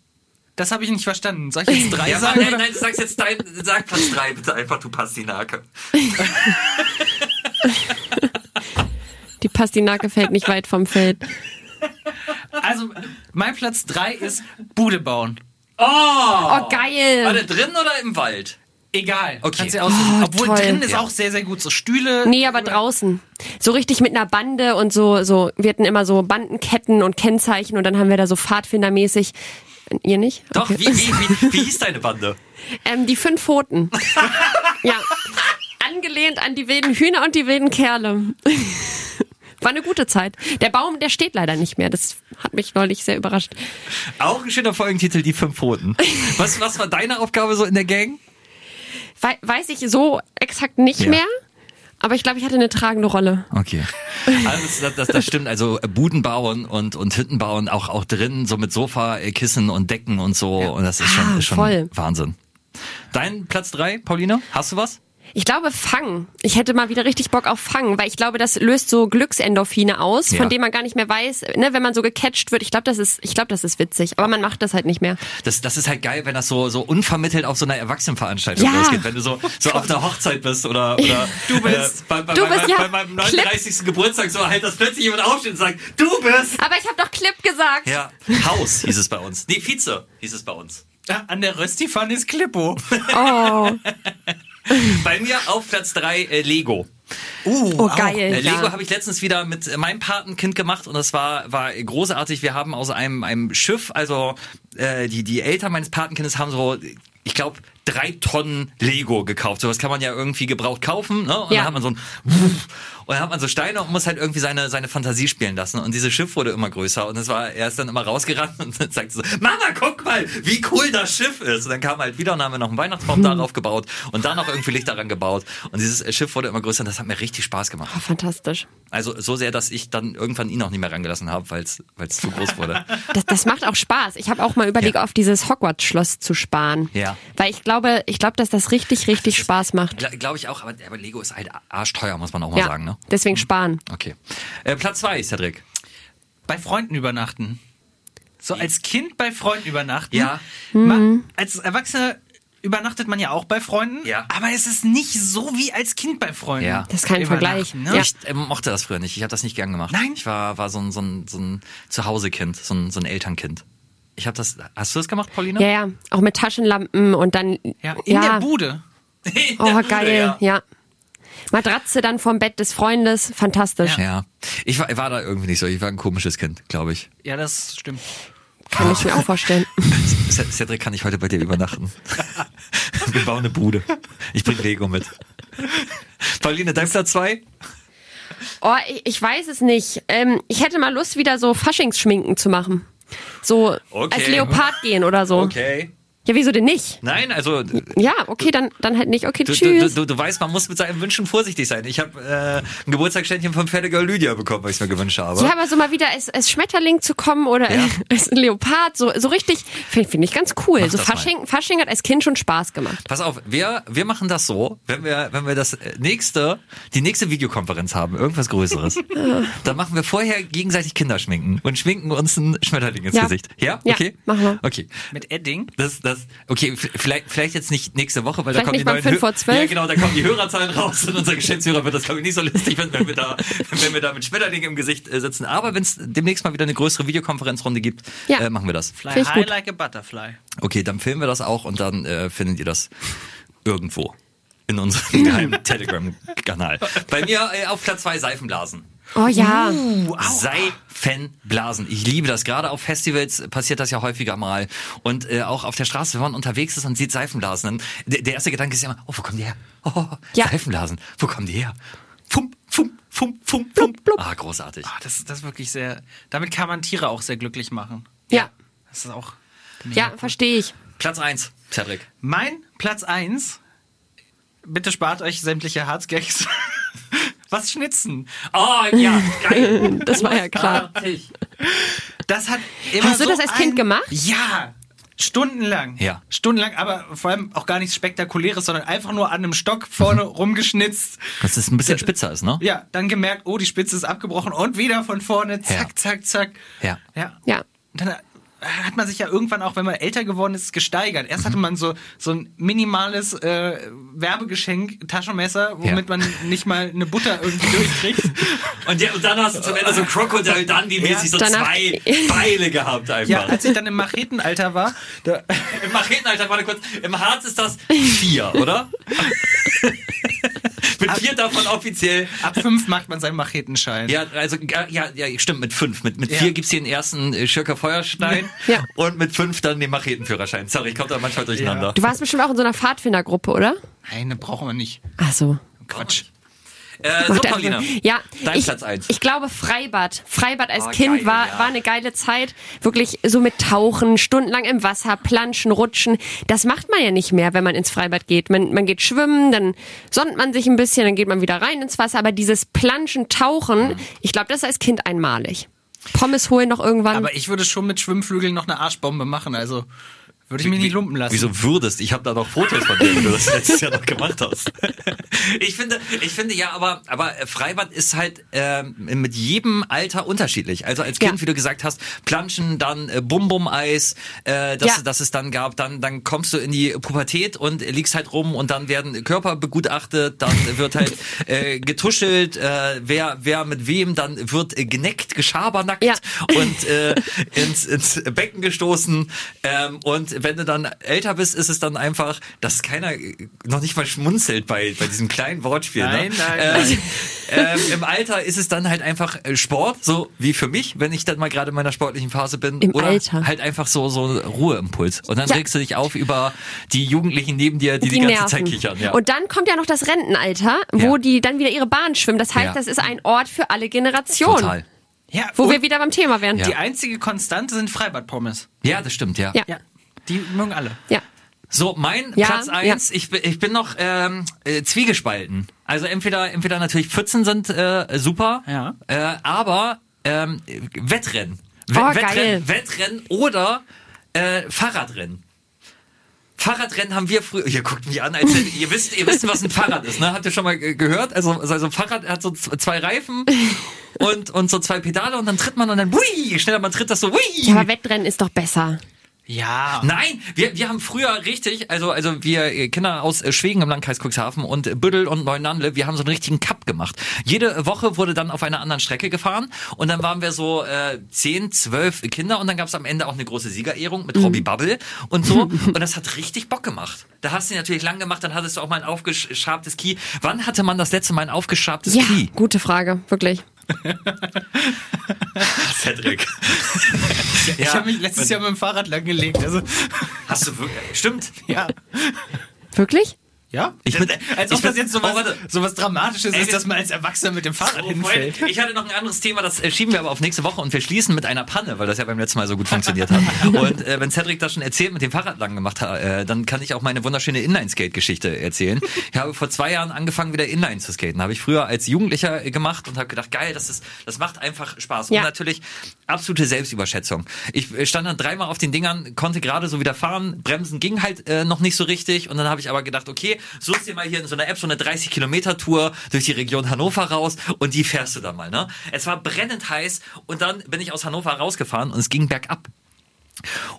Das habe ich nicht verstanden. Soll ich jetzt drei Ja, sagen? nein, nein, du sagst jetzt dein, sag Platz 3 bitte einfach, du Pastinake. Die Pastinake fällt nicht weit vom Feld. Also, mein Platz 3 ist Bude bauen. Oh! Oh, geil. War der drin oder im Wald? Egal. Okay. Kannst du aussuchen. Oh, Obwohl toll. drin ist Ja. auch sehr, sehr gut. So Stühle. Nee, aber draußen. So richtig mit einer Bande und so, so, wir hatten immer so Bandenketten und Kennzeichen und dann haben wir da so Pfadfindermäßig. Ihr nicht? Doch, Okay. wie, wie, wie, wie hieß deine Bande? Ähm, die fünf Pfoten. ja. Angelehnt an die wilden Hühner und die wilden Kerle. War eine gute Zeit. Der Baum, der steht leider nicht mehr. Das hat mich neulich sehr überrascht. Auch ein schöner Folgentitel, die fünf Pfoten. Was, was war deine Aufgabe so in der Gang? Wei weiß ich so exakt nicht Ja. mehr, aber ich glaube, ich hatte eine tragende Rolle. Okay. Also das, das, das stimmt. Also Buden bauen und, und Hütten bauen, auch, auch drin, so mit Sofa, äh, Kissen und Decken und so. Und das ist schon, Ah, ist schon voll. Wahnsinn. Dein Platz drei, Paulina? Hast du was? Ich glaube, Fang. Ich hätte mal wieder richtig Bock auf Fang, weil ich glaube, das löst so Glücksendorphine aus, Ja. von denen man gar nicht mehr weiß, ne, wenn man so gecatcht wird. Ich glaube, das ist, ich glaube, das ist witzig, aber man macht das halt nicht mehr. Das, das ist halt geil, wenn das so, so unvermittelt auf so einer Erwachsenenveranstaltung Ja. losgeht. Wenn du so, so auf der Hochzeit bist oder, oder Du bist- äh, bei, bei, du bei, bist, bei, ja. bei meinem Clip. 39. Geburtstag so halt, dass plötzlich jemand aufsteht und sagt, du bist. Aber ich habe doch Clip gesagt. Ja, Haus hieß es bei uns. Nee, Vize hieß es bei uns. Ja, An der Röstifan ist Klippo. Oh, Bei mir auf Platz drei äh, Lego. Uh, oh auch. geil. Äh, Lego ja. habe ich letztens wieder mit meinem Patenkind gemacht und das war war großartig. Wir haben aus einem einem Schiff, also äh, die die Eltern meines Patenkindes haben so, ich glaube drei Tonnen Lego gekauft. Sowas kann man ja irgendwie gebraucht kaufen, ne? Und Ja. dann hat man so ein und dann hat man so Steine und muss halt irgendwie seine seine Fantasie spielen lassen. Und dieses Schiff wurde immer größer und es war er ist dann immer rausgerannt und dann sagt so, Mama, guck mal, wie cool das Schiff ist. Und dann kam halt wieder und haben wir noch einen Weihnachtsbaum darauf gebaut und dann noch irgendwie Licht daran gebaut. Und dieses Schiff wurde immer größer und das hat mir richtig Spaß gemacht. Oh, fantastisch. Also so sehr, dass ich dann irgendwann ihn auch nicht mehr rangelassen habe, weil es zu groß wurde. Das, das macht auch Spaß. Ich habe auch mal überlegt, Ja. auf dieses Hogwarts-Schloss zu sparen. Ja. Weil ich glaube, ich glaube, dass das richtig, richtig Spaß macht. Gla- Glaube ich auch, aber, aber Lego ist halt arschteuer, muss man auch mal Ja, sagen. Ne? deswegen sparen. Okay. Äh, Platz zwei, Cedric. Bei Freunden übernachten. So als Kind bei Freunden übernachten. Ja. Ma- als Erwachsener übernachtet man ja auch bei Freunden. Ja. Aber es ist nicht so wie als Kind bei Freunden. Ja. Das ist kein Vergleich. Ne? Ja. Ich äh, mochte das früher nicht. Ich habe das nicht gern gemacht. Nein? Ich war, war so ein, so ein, so ein Zuhausekind, so ein, so ein Elternkind. Ich habe das. Hast du das gemacht, Paulina? Ja, ja. Auch mit Taschenlampen und dann. Ja, in ja. der Bude. Oh, geil. Ja. Ja. Matratze dann vom Bett des Freundes. Fantastisch. ja. Ich war, war da irgendwie nicht so. Ich war ein komisches Kind, glaube ich. Ja, das stimmt. Kann ich mir auch vorstellen. Cedric, kann ich heute bei dir übernachten? Wir bauen eine Bude. Ich bring Lego mit. Pauline, dein Platz zwei? Oh, ich, ich weiß es nicht. Ähm, ich hätte mal Lust, wieder so Faschingsschminken zu machen. So Okay. als Leopard gehen oder so. Okay. Ja, wieso denn nicht? Nein, also du, Ja, okay, dann, dann halt nicht. Okay, du, tschüss. du, du weißt, man muss mit seinen Wünschen vorsichtig sein. Ich habe äh, ein Geburtstagsständchen von Pferdegirl Lydia bekommen, weil ich es mir gewünscht habe. ja, aber so mal wieder als, als Schmetterling zu kommen oder Ja. als Leopard, so, so richtig, finde find ich ganz cool. Mach so mal. Fasching, Fasching hat als Kind schon Spaß gemacht. Pass auf, wir, wir machen das so, wenn wir, wenn wir das nächste, die nächste Videokonferenz haben, irgendwas Größeres, dann machen wir vorher gegenseitig Kinder schminken und schminken uns ein Schmetterling ins Ja. Gesicht. Ja? Ja, Okay? machen wir. Okay. Mit Edding. Das, das, okay, f- vielleicht, vielleicht jetzt nicht nächste Woche, weil Vielleicht da kommen nicht die mal neuen fünf Hö- vor zwölf. Ja, genau, da kommen die Hörerzahlen raus und unser Geschäftsführer wird das, glaube ich, nicht so lustig, wenn, wenn wir da, wenn wir da mit Schmetterling im Gesicht äh, sitzen. Aber wenn es demnächst mal wieder eine größere Videokonferenzrunde gibt, Ja. äh, machen wir das. Fly high gut. like a butterfly. Okay, dann filmen wir das auch und dann äh, findet ihr das irgendwo in unserem geheimen Telegram-Kanal. Bei mir äh, auf Platz zwei Seifenblasen. Oh ja. Seifenblasen. Ich liebe das. Gerade auf Festivals passiert das ja häufiger mal. Und äh, auch auf der Straße, wenn man unterwegs ist und sieht Seifenblasen, dann, der, der erste Gedanke ist ja immer, oh, wo kommen die her? Oh, Ja. Seifenblasen. Wo kommen die her? fum, fum, fum, fum, fum. Ah, großartig. Ah, das, das ist wirklich sehr. Damit kann man Tiere auch sehr glücklich machen. Ja, Das ist auch. ja, verstehe ich. Platz eins, Cedric. Mein Platz 1. Bitte spart euch sämtliche Harzgags. Was schnitzen? Oh, ja, geil. Das war ja klar. Das hat immer Hast du so das als Kind ein- gemacht? Ja. Stundenlang. Ja. Stundenlang, aber vor allem auch gar nichts Spektakuläres, sondern einfach nur an einem Stock vorne rumgeschnitzt. Dass es ein bisschen spitzer ist, ne? Ja, dann gemerkt, oh, die Spitze ist abgebrochen und wieder von vorne, zack, Ja. zack, zack. Ja. Ja. Ja. Dann hat man sich ja irgendwann auch, wenn man älter geworden ist, gesteigert. Erst Mhm. hatte man so, so ein minimales äh, Werbegeschenk, Taschenmesser, womit Ja. man nicht mal eine Butter irgendwie durchkriegt. Und, ja, und dann hast du zum Ende so Crocodile Dundee-mäßig so Danach- zwei Beile gehabt einfach. Ja, als ich dann im Machetenalter war, da, Im Machetenalter, warte kurz, im Harz ist das vier, oder? Mit vier davon offiziell. ab fünf macht man seinen Machetenschein. Ja, also ja, ja, ja, stimmt, mit fünf. Mit, mit Ja. vier gibt's hier den ersten äh, Schirker Feuerstein Ja. und mit fünf dann den Machetenführerschein. Sorry, ich komme da manchmal durcheinander. Du warst bestimmt auch in so einer Pfadfindergruppe, oder? Nein, das brauchen wir nicht. Ach so. Quatsch. Äh, so, Paulina. Ja, Dein ich, Platz eins. ich glaube Freibad. Freibad als Oh, Kind geil, war, ja. war eine geile Zeit. Wirklich so mit Tauchen, stundenlang im Wasser, Planschen, Rutschen. Das macht man ja nicht mehr, wenn man ins Freibad geht. Man, man geht schwimmen, dann sonnt man sich ein bisschen, dann geht man wieder rein ins Wasser. Aber dieses Planschen, Tauchen, ich glaube, das ist als Kind einmalig. Pommes holen noch irgendwann. Aber ich würde schon mit Schwimmflügeln noch eine Arschbombe machen, also würde ich mich nicht lumpen lassen. Wieso würdest? Ich habe da noch Fotos von dir, wie du das letztes Jahr noch gemacht hast. ich finde, ich finde ja, aber aber Freibad ist halt ähm, mit jedem Alter unterschiedlich. Also als Kind, Ja. wie du gesagt hast, Planschen, dann äh, Bum Bum Eis, äh, das, Ja. das es dann gab, dann dann kommst du in die Pubertät und liegst halt rum und dann werden Körper begutachtet, dann wird halt äh, getuschelt, äh, wer wer mit wem, dann wird äh, geneckt, geschabernackt Ja. und äh, ins, ins Becken gestoßen. Ähm, und wenn du dann älter bist, ist es dann einfach, dass keiner äh, noch nicht mal schmunzelt bei, bei diesem kleinen Wortspiel. Nein, ne? nein, Äh, ähm, Im Alter ist es dann halt einfach äh, Sport, so wie für mich, wenn ich dann mal gerade in meiner sportlichen Phase bin. Im oder Alter. halt einfach so so ein Ruheimpuls. Und dann Ja. regst du dich auf über die Jugendlichen neben dir, die die, ganze Zeit kichern. Ja. Und dann kommt ja noch das Rentenalter, wo Ja. die dann wieder ihre Bahn schwimmen. Das heißt, Ja. das ist ein Ort für alle Generationen. Total. ja, Wo wir wieder beim Thema wären. die Ja. einzige Konstante sind Freibadpommes. Ja, das stimmt, ja. Ja. Ja, die mögen alle. ja. So, mein Ja, Platz eins. ich, bin- ich bin noch ähm, äh, zwiegespalten. Also entweder entweder natürlich Pfützen sind äh, super, Ja. äh, aber ähm, Wettrennen. Oh, geil. Wettrennen, Wettrennen oder äh, Fahrradrennen. Fahrradrennen haben wir früher. Ihr guckt mich an, als hättet- ihr wisst, ihr wisst, was ein Fahrrad ist, ne? Habt ihr schon mal gehört? Also, also ein Fahrrad hat so zwei Reifen und, und so zwei Pedale und dann tritt man und dann, hui, je schneller man tritt, das so, hui. ja, aber Wettrennen ist doch besser. Ja. Nein, wir, wir haben früher richtig, also also wir äh, Kinder aus äh, Schwegen im Landkreis Cuxhaven und äh, Büttel und Neunandle, wir haben so einen richtigen Cup gemacht. Jede Woche wurde dann auf einer anderen Strecke gefahren und dann waren wir so äh, zehn, zwölf Kinder und dann gab es am Ende auch eine große Siegerehrung mit Robbie Bubble und so und das hat richtig Bock gemacht. Da hast du natürlich lang gemacht, dann hattest du auch mal ein aufgeschabtes Key. Wann hatte man das letzte Mal ein aufgeschabtes Ja, Key? gute Frage, wirklich. Cedric. Ich habe mich letztes Jahr mit dem Fahrrad langgelegt. Also, Hast du wirklich? Stimmt. ja. Wirklich? Ja? Ich bin- als ich ob das bin- jetzt sowas, Oh, warte. sowas Dramatisches Ey, ist, dass man als Erwachsener mit dem Fahrrad Oh, hinfällt. Ich hatte noch ein anderes Thema, das äh, schieben wir aber auf nächste Woche und wir schließen mit einer Panne, weil das ja beim letzten Mal so gut funktioniert hat. Und äh, wenn Cedric das schon erzählt mit dem Fahrrad lang gemacht hat, äh, dann kann ich auch meine wunderschöne Inline-Skate-Geschichte erzählen. Ich habe vor zwei Jahren angefangen, wieder Inline zu skaten. Habe ich früher als Jugendlicher gemacht und habe gedacht, geil, das ist, das macht einfach Spaß. Ja. Und natürlich absolute Selbstüberschätzung. Ich äh, stand dann dreimal auf den Dingern, konnte gerade so wieder fahren, bremsen ging halt äh, noch nicht so richtig und dann habe ich aber gedacht, okay, suchst dir mal hier in so einer App so eine 30 Kilometer Tour durch die Region Hannover raus und die fährst du dann mal, ne? Es war brennend heiß und dann bin ich aus Hannover rausgefahren und es ging bergab.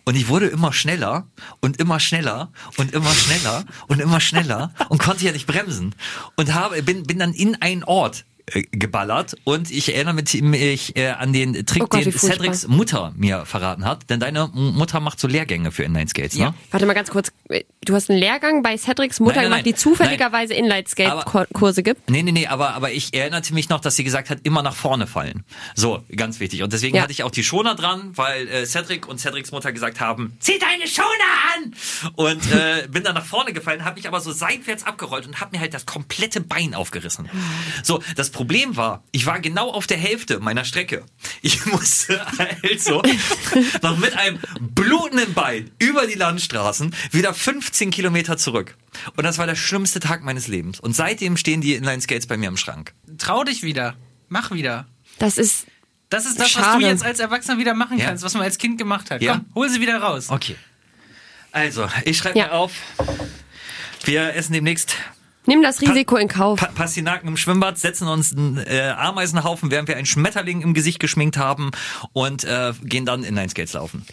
Und ich wurde immer schneller und immer schneller und immer schneller und immer schneller und konnte ja nicht bremsen und habe bin bin dann in einen Ort geballert und ich erinnere mich äh, an den Trick, Oh Gott, den. Cedrics Mutter mir verraten hat, denn deine Mutter macht so Lehrgänge für Inline-Skates, ne? Ja. Warte mal ganz kurz. du hast einen Lehrgang bei Cedrics Mutter Nein, nein, gemacht, die nein. zufälligerweise Inline-Skate-Kurse gibt. Nee, nee, nee, aber, aber ich erinnerte mich noch, dass sie gesagt hat, immer nach vorne fallen. So, ganz wichtig. Und deswegen Ja. hatte ich auch die Schoner dran, weil äh, Cedric und Cedrics Mutter gesagt haben, zieh deine Schoner an! Und äh, bin dann nach vorne gefallen, habe mich aber so seitwärts abgerollt und habe mir halt das komplette Bein aufgerissen. So, das Problem war, ich war genau auf der Hälfte meiner Strecke. Ich musste also noch mit einem blutenden Bein über die Landstraßen wieder 15 Kilometer zurück. Und das war der schlimmste Tag meines Lebens. Und seitdem stehen die Inline-Skates bei mir im Schrank. Trau dich wieder. Mach wieder. Das ist Das ist das, was Schade. du jetzt als Erwachsener wieder machen Ja. kannst, was man als Kind gemacht hat. Ja. Komm, hol sie wieder raus. Okay. Also, ich schreibe Ja. mir auf. Wir essen demnächst Nimm das Risiko in Kauf. pa Pastinaken im Schwimmbad, setzen uns einen äh, Ameisenhaufen, während wir einen Schmetterling im Gesicht geschminkt haben und äh, gehen dann Inline-Skates laufen.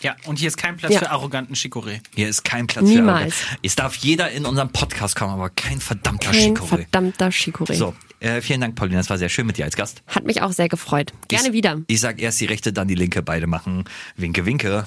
Ja, und hier ist kein Platz Ja. für arroganten Chicoré. Hier ist kein Platz Niemals. für Arroganz. Es darf jeder in unserem Podcast kommen, aber kein verdammter Kein Chicoré. verdammter Chicoré. So, äh, vielen Dank, Paulina. Das war sehr schön mit dir als Gast. Hat mich auch sehr gefreut. Gerne ich, wieder. Ich sag erst die rechte, dann die linke. Beide machen Winke, Winke.